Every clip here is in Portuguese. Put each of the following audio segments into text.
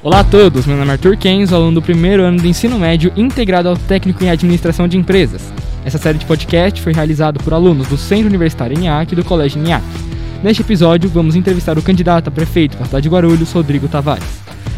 Olá a todos, meu nome é Arthur Kenzo, aluno do primeiro ano do ensino médio integrado ao técnico em administração de empresas. Essa série de podcast foi realizada por alunos do Centro Universitário ENIAC e do Colégio ENIAC. Neste episódio, vamos entrevistar o candidato a prefeito da cidade de Guarulhos, Rodrigo Tavares.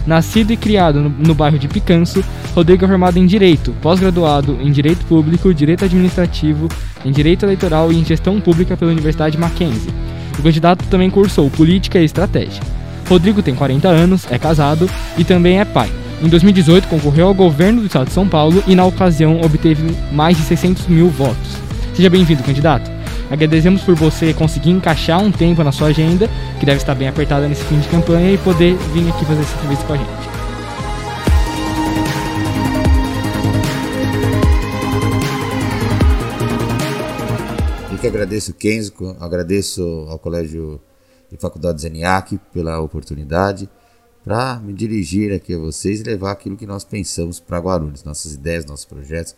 Nascido e criado no, no bairro de Picanço, Rodrigo é formado em Direito, pós-graduado em Direito Público, Direito Administrativo, em Direito Eleitoral e em Gestão Pública pela Universidade Mackenzie. O candidato também cursou Política e Estratégia. Rodrigo tem 40 anos, é casado e também é pai. Em 2018, concorreu ao governo do estado de São Paulo e, na ocasião, obteve mais de 600 mil votos. Seja bem-vindo, candidato. Agradecemos por você conseguir encaixar um tempo na sua agenda, que deve estar bem apertada nesse fim de campanha, e poder vir aqui fazer essa entrevista com a gente. Eu que agradeço o Kenzo, agradeço ao Colégio de Faculdades ENIAC pela oportunidade para me dirigir aqui a vocês e levar aquilo que nós pensamos para Guarulhos, nossas ideias, nossos projetos,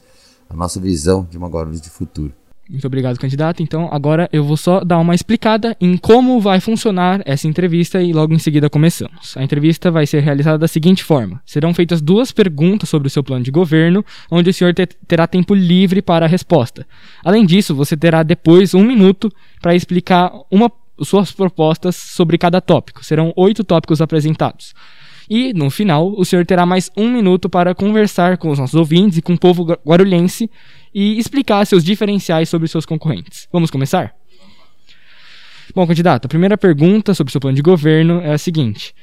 a nossa visão de uma Guarulhos de futuro. Muito obrigado, candidato. Então, agora eu vou só dar uma explicada em como vai funcionar essa entrevista e logo em seguida começamos. A entrevista vai ser realizada da seguinte forma: serão feitas duas perguntas sobre o seu plano de governo, onde o senhor terá tempo livre para a resposta. Além disso, você terá depois um minuto para explicar uma suas propostas sobre cada tópico. Serão oito tópicos apresentados. E, no final, o senhor terá mais um minuto para conversar com os nossos ouvintes e com o povo guarulhense e explicar seus diferenciais sobre seus concorrentes. Vamos começar? Bom, candidato, a primeira pergunta sobre seu plano de governo é a seguinte.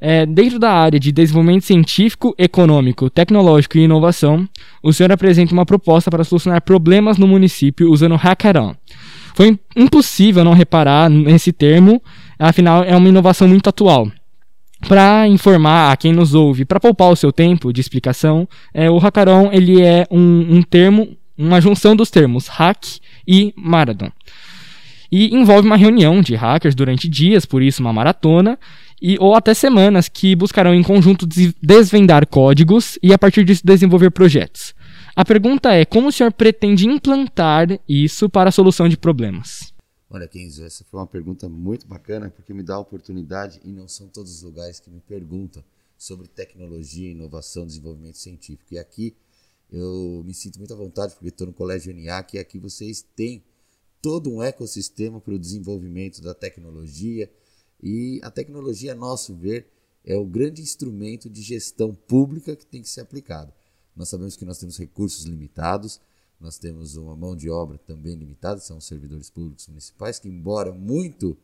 É, dentro da área de desenvolvimento científico, econômico, tecnológico e inovação, o senhor apresenta uma proposta para solucionar problemas no município usando Hackathon. Foi impossível não reparar nesse termo, afinal é uma inovação muito atual. Para informar a quem nos ouve, para poupar o seu tempo de explicação, é, o hackathon ele é um, um termo, uma junção dos termos hack e marathon. E envolve uma reunião de hackers durante dias, por isso uma maratona, e, ou até semanas, que buscarão em conjunto desvendar códigos e a partir disso desenvolver projetos. A pergunta é: como o senhor pretende implantar isso para a solução de problemas? Olha, Kenzo, essa foi uma pergunta muito bacana porque me dá a oportunidade e não são todos os lugares que me perguntam sobre tecnologia, inovação, desenvolvimento científico. E aqui eu me sinto muito à vontade porque estou no Colégio ENIAC e aqui vocês têm todo um ecossistema para o desenvolvimento da tecnologia e a tecnologia, a nosso ver, é o grande instrumento de gestão pública que tem que ser aplicado. Nós sabemos que nós temos recursos limitados, nós temos uma mão de obra também limitada, são os servidores públicos municipais, que, embora muito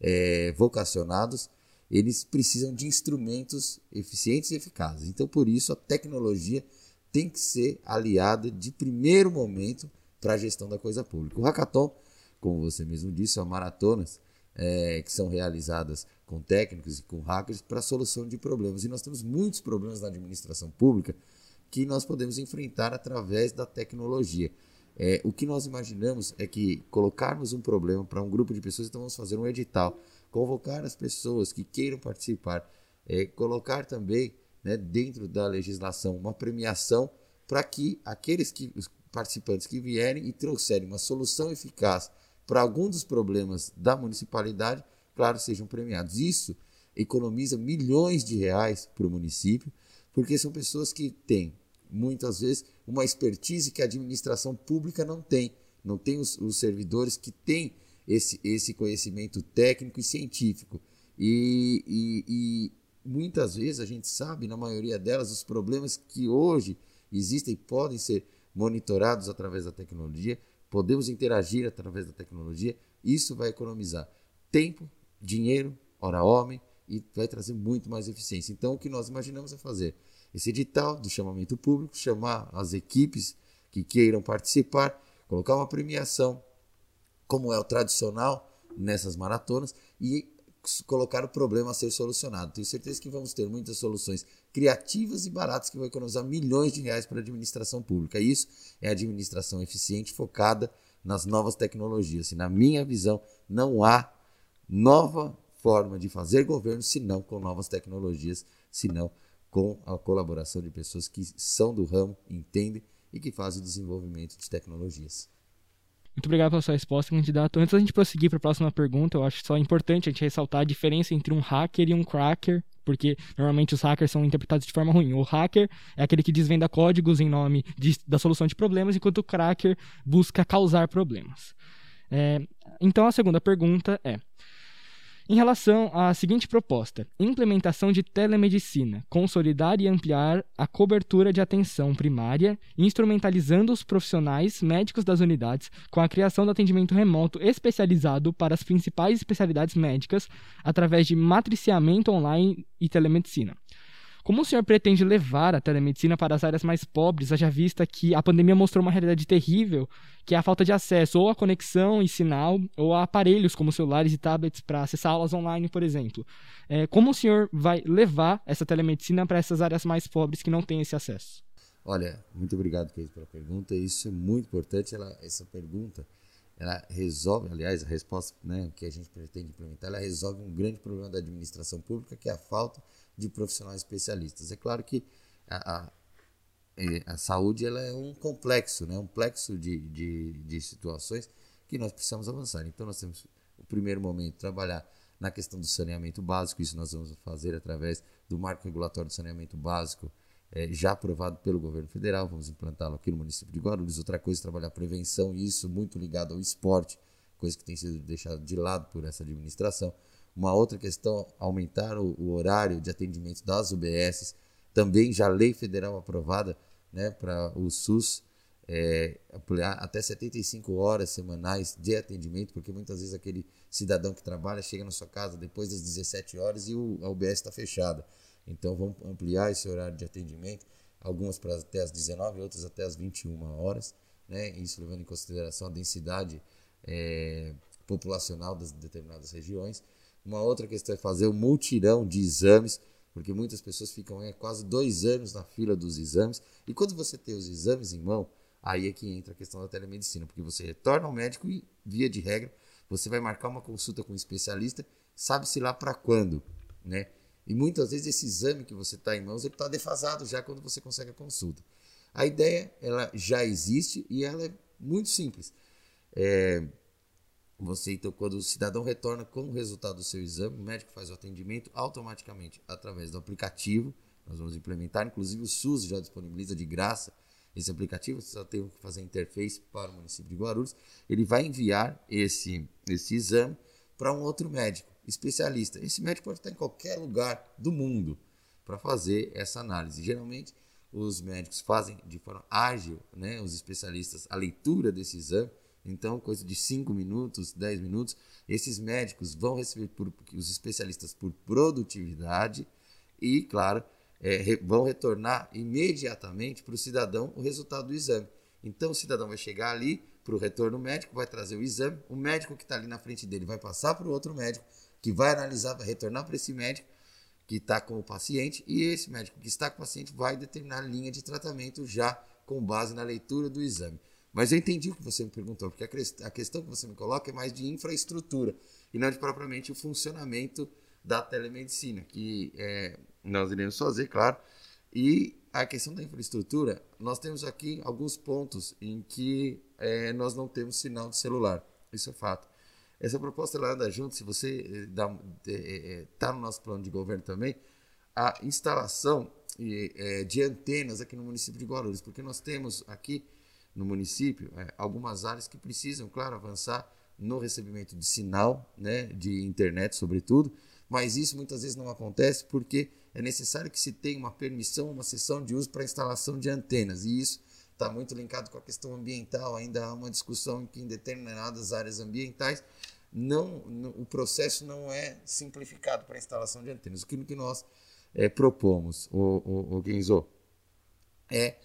é, vocacionados, eles precisam de instrumentos eficientes e eficazes. Então, por isso, a tecnologia tem que ser aliada de primeiro momento para a gestão da coisa pública. O hackathon, como você mesmo disse, são maratonas é, que são realizadas com técnicos e com hackers para a solução de problemas. E nós temos muitos problemas na administração pública que nós podemos enfrentar através da tecnologia. É, o que nós imaginamos é que colocarmos um problema para um grupo de pessoas, então vamos fazer um edital, convocar as pessoas que queiram participar, é, colocar também né, dentro da legislação uma premiação para que aqueles que, os participantes que vierem e trouxerem uma solução eficaz para algum dos problemas da municipalidade, claro, sejam premiados. Isso economiza milhões de reais para o município porque são pessoas que têm, muitas vezes, uma expertise que a administração pública não tem. Não tem os, os servidores que têm esse, esse conhecimento técnico e científico. E, e, e muitas vezes a gente sabe, na maioria delas, os problemas que hoje existem podem ser monitorados através da tecnologia, podemos interagir através da tecnologia. Isso vai economizar tempo, dinheiro, hora homem e vai trazer muito mais eficiência. Então, o que nós imaginamos é fazer esse edital do chamamento público, chamar as equipes que queiram participar, colocar uma premiação, como é o tradicional nessas maratonas, e colocar o problema a ser solucionado. Tenho certeza que vamos ter muitas soluções criativas e baratas que vão economizar milhões de reais para a administração pública. Isso é administração eficiente focada nas novas tecnologias. E na minha visão, não há nova forma de fazer governo senão com novas tecnologias, senão com a colaboração de pessoas que são do ramo, entendem e que fazem o desenvolvimento de tecnologias. Muito obrigado pela sua resposta, candidato. Antes da gente prosseguir para a próxima pergunta, eu acho só importante a gente ressaltar a diferença entre um hacker e um cracker porque normalmente os hackers são interpretados de forma ruim. O hacker é aquele que desvenda códigos em nome de, da solução de problemas, enquanto o cracker busca causar problemas. É, então a segunda pergunta é: em relação à seguinte proposta: implementação de telemedicina, consolidar e ampliar a cobertura de atenção primária, instrumentalizando os profissionais médicos das unidades com a criação do atendimento remoto especializado para as principais especialidades médicas através de matriciamento online e telemedicina. Como o senhor pretende levar a telemedicina para as áreas mais pobres, haja vista que a pandemia mostrou uma realidade terrível, que é a falta de acesso ou a conexão e sinal, ou a aparelhos como celulares e tablets para acessar aulas online, por exemplo. É, como o senhor vai levar essa telemedicina para essas áreas mais pobres que não têm esse acesso? Olha, muito obrigado, Keith, pela pergunta. Isso é muito importante. Ela, essa pergunta ela resolve, aliás, a resposta né, que a gente pretende implementar, ela resolve um grande problema da administração pública, que é a falta de profissionais especialistas. É claro que a, a, a saúde ela é um complexo, né, um complexo de, de, de situações que nós precisamos avançar. Então, nós temos, o primeiro momento, trabalhar na questão do saneamento básico, isso nós vamos fazer através do marco regulatório do saneamento básico, é, já aprovado pelo governo federal, vamos implantá-lo aqui no município de Guarulhos. Outra coisa, trabalhar prevenção, e isso muito ligado ao esporte, coisa que tem sido deixada de lado por essa administração. Uma outra questão, aumentar o, o horário de atendimento das UBSs, também já lei federal aprovada né, para o SUS, é, até 75 horas semanais de atendimento, porque muitas vezes aquele cidadão que trabalha chega na sua casa depois das 17 horas e o, a UBS está fechada. Então vamos ampliar esse horário de atendimento, algumas para até as 19, outras até as 21 horas, né? Isso levando em consideração a densidade é, populacional das determinadas regiões. Uma outra questão é fazer o um multirão de exames, porque muitas pessoas ficam é, quase dois anos na fila dos exames. E quando você tem os exames em mão, aí é que entra a questão da telemedicina, porque você retorna ao médico e, via de regra, você vai marcar uma consulta com um especialista, sabe-se lá para quando, né? E muitas vezes esse exame que você está em mãos ele está defasado já quando você consegue a consulta. A ideia ela já existe e ela é muito simples. É, você então quando o cidadão retorna com o resultado do seu exame, o médico faz o atendimento automaticamente através do aplicativo. Nós vamos implementar, inclusive o SUS já disponibiliza de graça esse aplicativo. Você só tem que fazer a interface para o município de Guarulhos. Ele vai enviar esse esse exame para um outro médico especialista. Esse médico pode estar em qualquer lugar do mundo para fazer essa análise. Geralmente, os médicos fazem de forma ágil, né, os especialistas, a leitura desse exame. Então, coisa de 5 minutos, 10 minutos, esses médicos vão receber por, os especialistas por produtividade e, claro, é, vão retornar imediatamente para o cidadão o resultado do exame. Então, o cidadão vai chegar ali para o retorno médico, vai trazer o exame, o médico que está ali na frente dele vai passar para o outro médico, que vai analisar, vai retornar para esse médico que está com o paciente e esse médico que está com o paciente vai determinar a linha de tratamento já com base na leitura do exame. Mas eu entendi o que você me perguntou, porque a questão que você me coloca é mais de infraestrutura e não de propriamente o funcionamento da telemedicina, que é, nós iremos fazer, claro. E a questão da infraestrutura, nós temos aqui alguns pontos em que é, nós não temos sinal de celular. Isso é fato. Essa proposta ela anda junto, se você está eh, é, tá no nosso plano de governo também, a instalação de antenas aqui no município de Guarulhos, porque nós temos aqui no município algumas áreas que precisam, claro, avançar no recebimento de sinal, né, de internet, sobretudo, mas isso muitas vezes não acontece porque é necessário que se tenha uma permissão, uma sessão de uso para instalação de antenas, e isso está muito linkado com a questão ambiental. Ainda há uma discussão que em determinadas áreas ambientais não, o processo não é simplificado para a instalação de antenas. O que nós é, propomos, o, o, o Genzo, é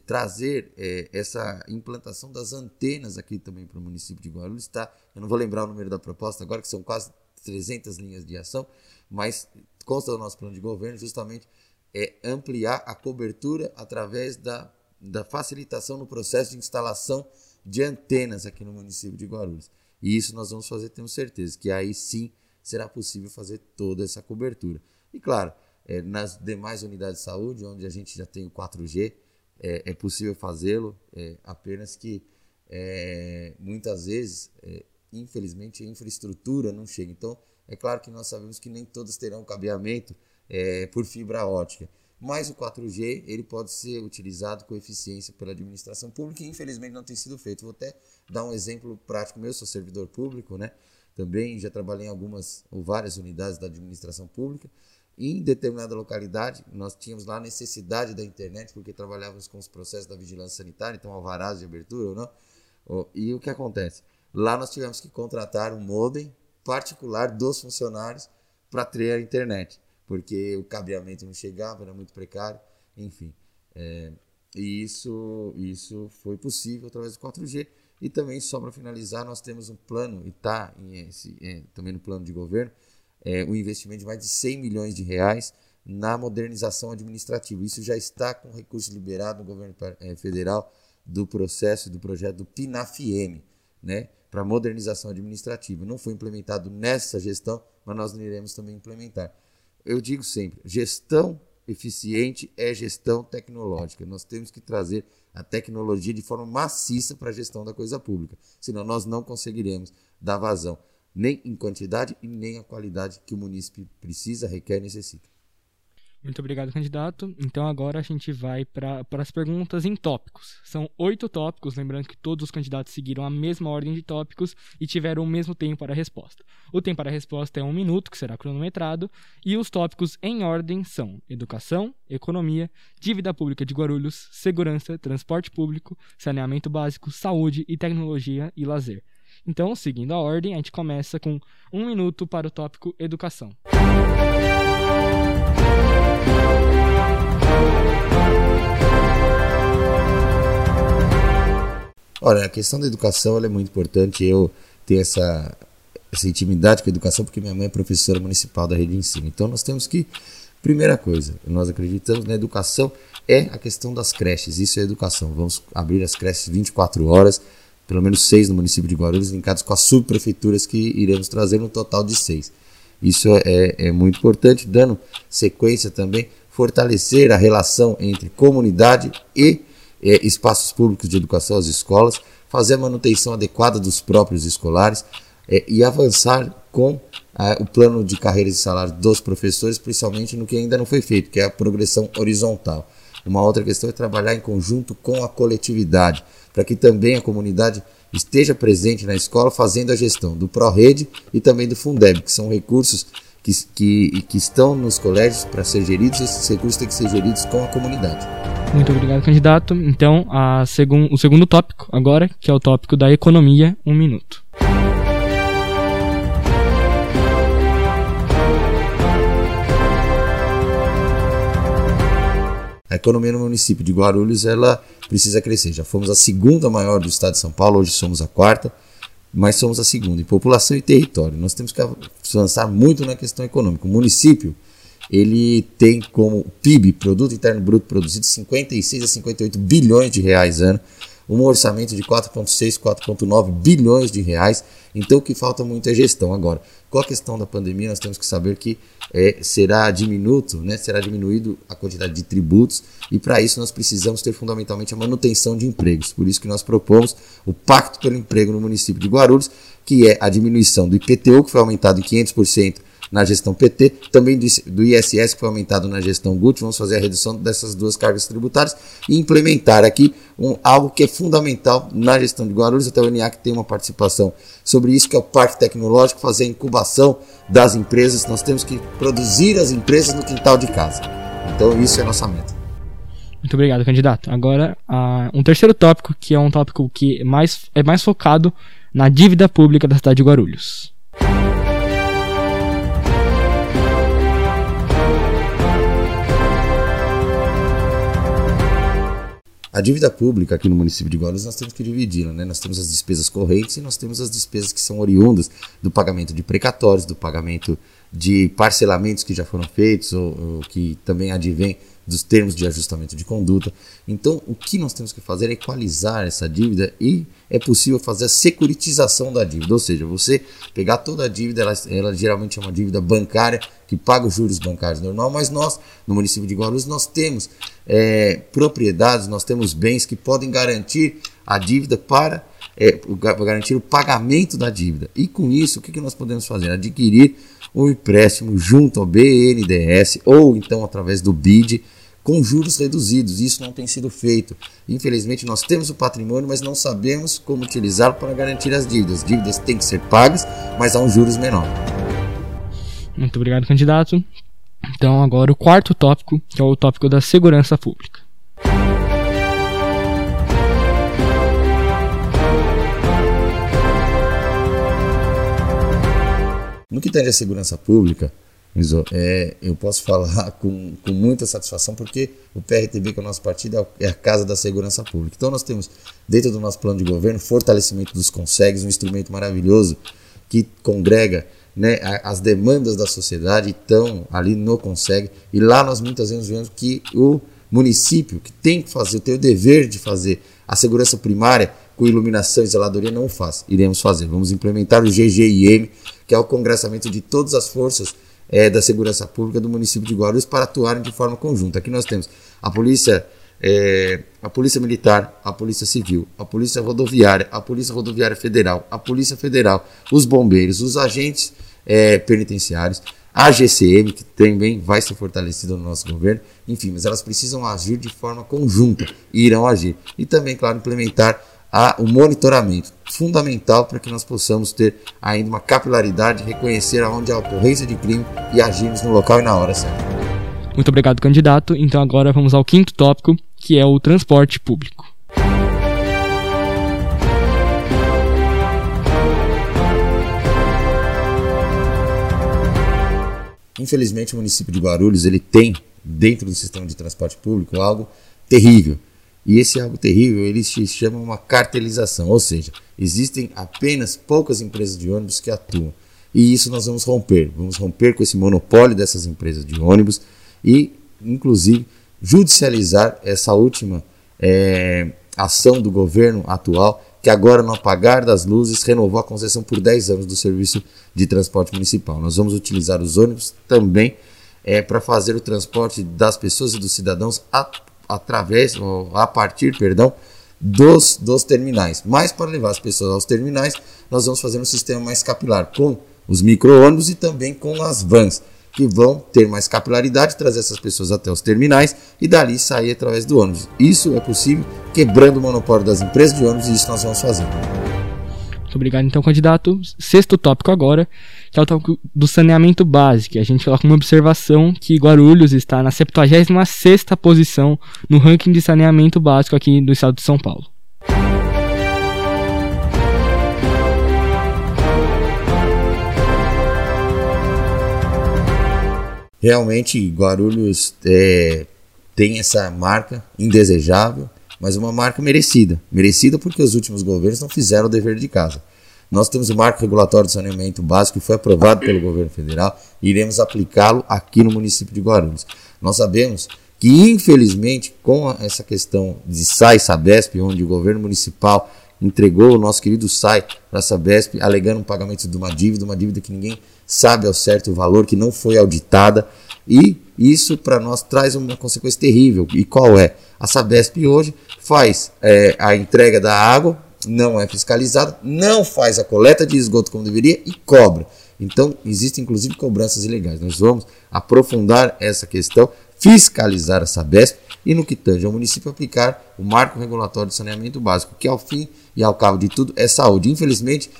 trazer é, essa implantação das antenas aqui também para o município de Guarulhos. Tá? Eu não vou lembrar o número da proposta agora, que são quase 300 linhas de ação, mas consta do nosso plano de governo justamente é ampliar a cobertura através da da facilitação no processo de instalação de antenas aqui no município de Guarulhos. E isso nós vamos fazer, tenho certeza, que aí sim será possível fazer toda essa cobertura. E claro, é, nas demais unidades de saúde, onde a gente já tem o 4G, é, é possível fazê-lo, é, apenas que é, muitas vezes, é, infelizmente, a infraestrutura não chega. Então, é claro que nós sabemos que nem todas terão cabeamento é, por fibra ótica. Mas o 4G ele pode ser utilizado com eficiência pela administração pública e infelizmente não tem sido feito. Vou até dar um exemplo prático meu, sou servidor público, né? Também já trabalhei em algumas ou várias unidades da administração pública. Em determinada localidade, nós tínhamos lá a necessidade da internet, porque trabalhávamos com os processos da vigilância sanitária, então alvarás de abertura ou não. E o que acontece? Lá nós tivemos que contratar um modem particular dos funcionários para ter a internet, porque o cabeamento não chegava, era muito precário, enfim. É, e isso, isso foi possível através do 4G. E também, só para finalizar, nós temos um plano, e está é, também no plano de governo, é, um investimento de mais de 100 milhões de reais na modernização administrativa. Isso já está com recurso liberado no governo é, federal do processo do projeto do PINAFM, né, para modernização administrativa. Não foi implementado nessa gestão, mas nós iremos também implementar. Eu digo sempre, gestão eficiente é gestão tecnológica. Nós temos que trazer a tecnologia de forma maciça para a gestão da coisa pública, senão nós não conseguiremos dar vazão nem em quantidade e nem a qualidade que o munícipe precisa, requer e necessita. Muito obrigado, candidato. Então agora a gente vai para as perguntas em tópicos. São oito tópicos, lembrando que todos os candidatos seguiram a mesma ordem de tópicos e tiveram o mesmo tempo para a resposta. O tempo para a resposta é um minuto, que será cronometrado, e os tópicos em ordem são educação, economia, dívida pública de Guarulhos, segurança, transporte público, saneamento básico, saúde e tecnologia e lazer. Então, seguindo a ordem, a gente começa com um minuto para o tópico educação. Olha, a questão da educação é muito importante. Eu tenho essa, essa intimidade com a educação porque minha mãe é professora municipal da rede de ensino. Então nós temos que, primeira coisa, nós acreditamos na educação é a questão das creches. Isso é educação. Vamos abrir as creches 24 horas pelo menos seis no município de Guarulhos, linkados com as subprefeituras que iremos trazer no total de seis. Isso é, é muito importante, dando sequência também, fortalecer a relação entre comunidade e é, espaços públicos de educação, as escolas, fazer a manutenção adequada dos próprios escolares é, e avançar com é, o plano de carreiras e salários dos professores, principalmente no que ainda não foi feito, que é a progressão horizontal. Uma outra questão é trabalhar em conjunto com a coletividade, para que também a comunidade esteja presente na escola fazendo a gestão do ProRede e também do Fundeb, que são recursos que, que, que estão nos colégios para ser geridos, esses recursos têm que ser geridos com a comunidade. Muito obrigado, candidato. Então, a segun, o segundo tópico agora, que é o tópico da economia, um minuto. A economia no município de Guarulhos ela precisa crescer. Já fomos a segunda maior do estado de São Paulo, hoje somos a quarta, mas somos a segunda em população e território. Nós temos que avançar muito na questão econômica. O município ele tem como PIB, Produto Interno Bruto Produzido, 56 a 58 bilhões de reais ano, um orçamento de 4,6, 4,9 bilhões de reais. Então o que falta muito é gestão. Agora, com a questão da pandemia, nós temos que saber que é, será diminuto, né, será diminuído a quantidade de tributos e para isso nós precisamos ter fundamentalmente a manutenção de empregos. Por isso que nós propomos o Pacto pelo Emprego no município de Guarulhos, que é a diminuição do IPTU, que foi aumentado em 500% na gestão PT, também do ISS, que foi aumentado na gestão GUT. Vamos fazer a redução dessas duas cargas tributárias e implementar aqui um, algo que é fundamental na gestão de Guarulhos. Até o ENIAC tem uma participação sobre isso, que é o Parque Tecnológico, fazer a incubação das empresas. Nós temos que produzir as empresas no quintal de casa. Então, isso é nossa meta. Muito obrigado, candidato. Agora, uh, um terceiro tópico, que é um tópico que mais, é mais focado na dívida pública da cidade de Guarulhos. A dívida pública aqui no município de Guarulhos nós temos que dividi-la, né? Nós temos as despesas correntes e nós temos as despesas que são oriundas do pagamento de precatórios, do pagamento de parcelamentos que já foram feitos ou, ou que também advém dos termos de ajustamento de conduta. Então, o que nós temos que fazer é equalizar essa dívida e é possível fazer a securitização da dívida, ou seja, você pegar toda a dívida, ela, ela geralmente é uma dívida bancária que paga os juros bancários normal, mas nós, no município de Guarulhos, nós temos é, propriedades, nós temos bens que podem garantir a dívida para é, garantir o pagamento da dívida. E com isso, o que, que nós podemos fazer? Adquirir um empréstimo junto ao BNDES ou então através do BID com juros reduzidos. Isso não tem sido feito. Infelizmente, nós temos o patrimônio, mas não sabemos como utilizá-lo para garantir as dívidas. As dívidas têm que ser pagas, mas a um juros menor. Muito obrigado, candidato. Então, agora o quarto tópico, que é o tópico da segurança pública. No que tange a segurança pública, é, eu posso falar com, com muita satisfação porque o PRTB, que é o nosso partido, é a casa da segurança pública. Então nós temos, dentro do nosso plano de governo, fortalecimento dos consegues, um instrumento maravilhoso que congrega né, as demandas da sociedade estão ali no consegue e lá nós muitas vezes vemos que o município que tem que fazer, tem o dever de fazer a segurança primária com iluminação e zeladoria não faz. Iremos fazer. Vamos implementar o GGIM, que é o congressamento de todas as forças é, da segurança pública do município de Guarulhos para atuarem de forma conjunta. Aqui nós temos a polícia, é, a polícia militar, a polícia civil, a polícia rodoviária, a polícia rodoviária federal, a polícia federal, os bombeiros, os agentes é, penitenciários, a GCM, que também vai ser fortalecida no nosso governo, enfim, mas elas precisam agir de forma conjunta e irão agir. E também, claro, implementar a, o monitoramento, fundamental para que nós possamos ter ainda uma capilaridade, reconhecer aonde há ocorrência de crime e agirmos no local e na hora certa. Muito obrigado, candidato. Então agora vamos ao quinto tópico, que é o transporte público. Infelizmente, o município de Guarulhos ele tem dentro do sistema de transporte público algo terrível. E esse algo terrível ele se chama uma cartelização, ou seja, existem apenas poucas empresas de ônibus que atuam. E isso nós vamos romper. Vamos romper com esse monopólio dessas empresas de ônibus e, inclusive, judicializar essa última é, ação do governo atual que agora, no apagar das luzes, renovou a concessão por 10 anos do serviço de transporte municipal. Nós vamos utilizar os ônibus também é, para fazer o transporte das pessoas e dos cidadãos a, através, ou a partir, perdão, dos, dos terminais. Mas para levar as pessoas aos terminais, nós vamos fazer um sistema mais capilar com os micro-ônibus e também com as vans que vão ter mais capilaridade, trazer essas pessoas até os terminais e dali sair através do ônibus. Isso é possível quebrando o monopólio das empresas de ônibus e isso nós vamos fazer. Muito obrigado, então, candidato. Sexto tópico agora, que é o tópico do saneamento básico. A gente coloca uma observação que Guarulhos está na 76 posição no ranking de saneamento básico aqui do estado de São Paulo. Realmente, Guarulhos é, tem essa marca indesejável, mas uma marca merecida. Merecida porque os últimos governos não fizeram o dever de casa. Nós temos o marco regulatório de saneamento básico que foi aprovado pelo governo federal e iremos aplicá-lo aqui no município de Guarulhos. Nós sabemos que, infelizmente, com essa questão de SAI Sabesp, onde o governo municipal entregou o nosso querido SAI para a Sabesp, alegando um pagamento de uma dívida, uma dívida que ninguém sabe ao certo o valor, que não foi auditada, e isso para nós traz uma consequência terrível. E qual é? A Sabesp hoje faz é, a entrega da água, não é fiscalizada, não faz a coleta de esgoto como deveria e cobra. Então, existem inclusive cobranças ilegais. Nós vamos aprofundar essa questão, fiscalizar a Sabesp e, no que tange ao município, aplicar o marco regulatório de saneamento básico, que ao fim e ao cabo de tudo é saúde. Infelizmente,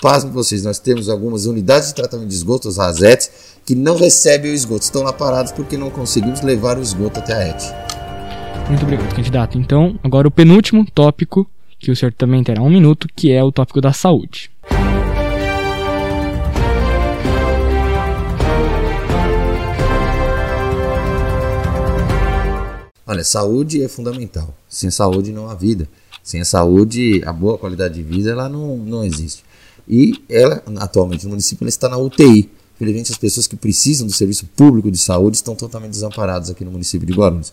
pasmem vocês, nós temos algumas unidades de tratamento de esgoto, os RASETs, que não recebem o esgoto, estão lá parados porque não conseguimos levar o esgoto até a ET. Muito obrigado, candidato. Então, agora o penúltimo tópico, que o senhor também terá um minuto, que é o tópico da saúde. Olha, saúde é fundamental. Sem saúde não há vida. Sem a saúde, a boa qualidade de vida ela não, não existe. E ela, atualmente no município, ela está na UTI. Infelizmente, as pessoas que precisam do serviço público de saúde estão totalmente desamparadas aqui no município de Guarulhos.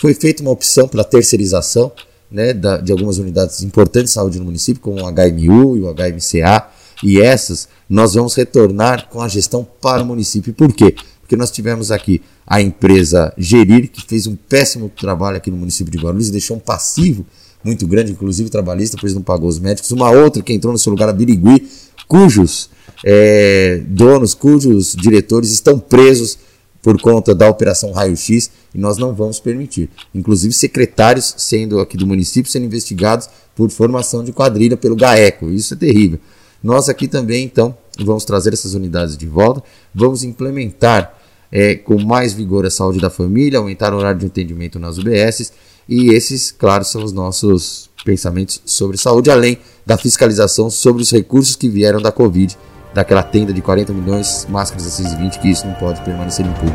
Foi feita uma opção pela terceirização né, da, de algumas unidades importantes de saúde no município, como o HMU e o HMCA, e essas nós vamos retornar com a gestão para o município. Por quê? Porque nós tivemos aqui a empresa Gerir, que fez um péssimo trabalho aqui no município de Guarulhos e deixou um passivo muito grande, inclusive trabalhista, pois não pagou os médicos. Uma outra que entrou no seu lugar, a Birigui, cujos é, donos, cujos diretores estão presos por conta da Operação Raio X e nós não vamos permitir. Inclusive secretários sendo aqui do município sendo investigados por formação de quadrilha pelo GAECO. Isso é terrível. Nós aqui também, então, vamos trazer essas unidades de volta, vamos implementar é, com mais vigor a saúde da família, aumentar o horário de atendimento nas UBSs e esses, claro, são os nossos pensamentos sobre saúde, além da fiscalização sobre os recursos que vieram da Covid daquela tenda de 40 milhões, máscaras a 620, que isso não pode permanecer impune.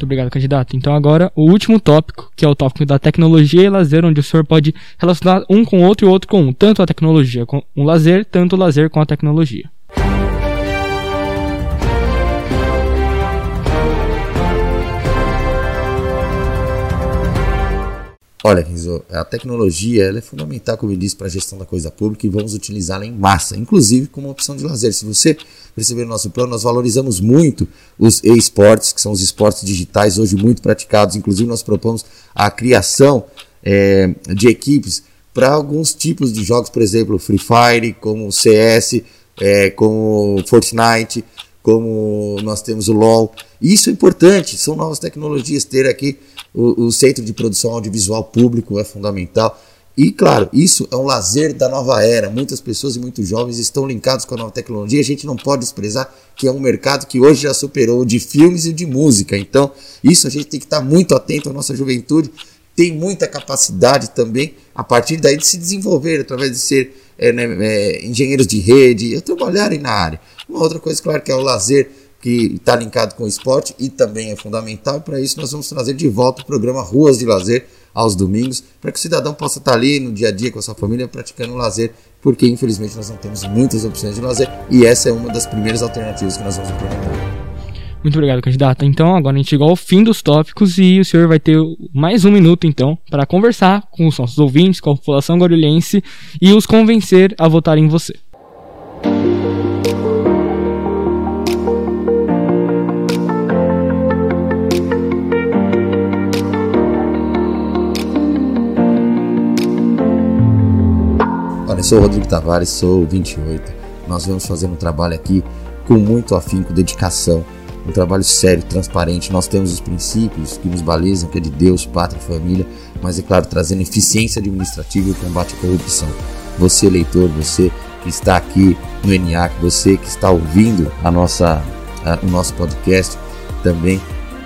Muito obrigado, candidato. Então agora o último tópico, que é o tópico da tecnologia e lazer, onde o senhor pode relacionar um com o outro e o outro com um, tanto a tecnologia com o lazer, tanto o lazer com a tecnologia. Olha, Renzo, a tecnologia ela é fundamental, como eu disse, para a gestão da coisa pública e vamos utilizá-la em massa, inclusive como opção de lazer. Se você perceber no nosso plano, nós valorizamos muito os e-sports, que são os esportes digitais hoje muito praticados. Inclusive, nós propomos a criação é, de equipes para alguns tipos de jogos, por exemplo, Free Fire, como CS, é, como Fortnite, como nós temos o LoL. Isso é importante, são novas tecnologias. Ter aqui o, o Centro de Produção Audiovisual Público é fundamental. E claro, isso é um lazer da nova era. Muitas pessoas e muitos jovens estão linkados com a nova tecnologia. A gente não pode desprezar que é um mercado que hoje já superou o de filmes e de música. Então, isso a gente tem que estar muito atento à nossa juventude. Tem muita capacidade também, a partir daí, de se desenvolver, através de ser é, né, é, engenheiros de rede, trabalharem na área. Uma outra coisa, claro, que é o lazer que está linkado com o esporte e também é fundamental. Para isso, nós vamos trazer de volta o programa Ruas de Lazer aos domingos, para que o cidadão possa estar tá ali no dia a dia com a sua família praticando lazer, porque infelizmente nós não temos muitas opções de lazer e essa é uma das primeiras alternativas que nós vamos implementar. Muito obrigado, candidato. Então, agora a gente chegou ao fim dos tópicos e o senhor vai ter mais um minuto, então, para conversar com os nossos ouvintes, com a população guarulhense e os convencer a votar em você. Eu sou o Rodrigo Tavares, sou 28. Nós vamos fazer um trabalho aqui com muito afinco, dedicação, um trabalho sério, transparente. Nós temos os princípios que nos balizam, que é de Deus, pátria família, mas é claro, trazendo eficiência administrativa e combate à corrupção. Você, eleitor, você que está aqui no ENIAC, você que está ouvindo a nossa, a, o nosso podcast, também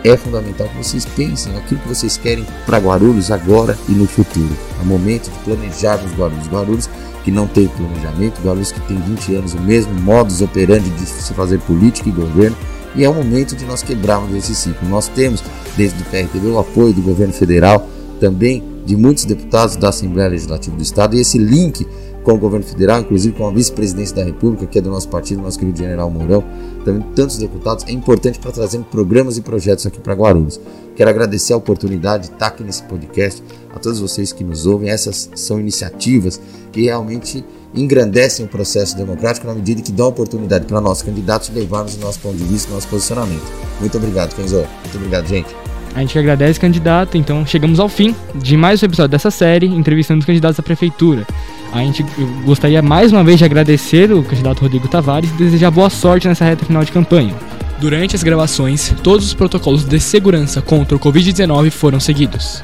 é fundamental que vocês pensem aquilo que vocês querem para Guarulhos agora e no futuro. É momento de planejarmos Guarulhos. Guarulhos que não tem planejamento, Guarulhos que tem 20 anos o mesmo modus operandi de se fazer política e governo, e é o momento de nós quebrarmos esse ciclo. Nós temos, desde o PRTB, o apoio do governo federal, também de muitos deputados da Assembleia Legislativa do Estado, e esse link com o governo federal, inclusive com a vice-presidência da República, que é do nosso partido, nosso querido general Mourão, também tantos deputados, é importante para trazer programas e projetos aqui para Guarulhos. Quero agradecer a oportunidade de estar aqui nesse podcast, a todos vocês que nos ouvem. Essas são iniciativas que realmente engrandecem o processo democrático na medida que dão oportunidade para nossos candidatos levarmos o nosso ponto de vista, o nosso posicionamento. Muito obrigado, Kenzo. Muito obrigado, gente. A gente agradece, candidato. Então, chegamos ao fim de mais um episódio dessa série, entrevistando os candidatos à prefeitura. A gente gostaria mais uma vez de agradecer o candidato Rodrigo Tavares e desejar boa sorte nessa reta final de campanha. Durante as gravações, todos os protocolos de segurança contra o Covid-19 foram seguidos.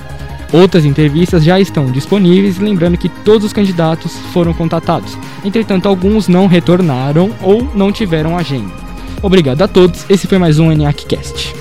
Outras entrevistas já estão disponíveis, lembrando que todos os candidatos foram contatados. Entretanto, alguns não retornaram ou não tiveram agenda. Obrigado a todos, esse foi mais um ENIACcast.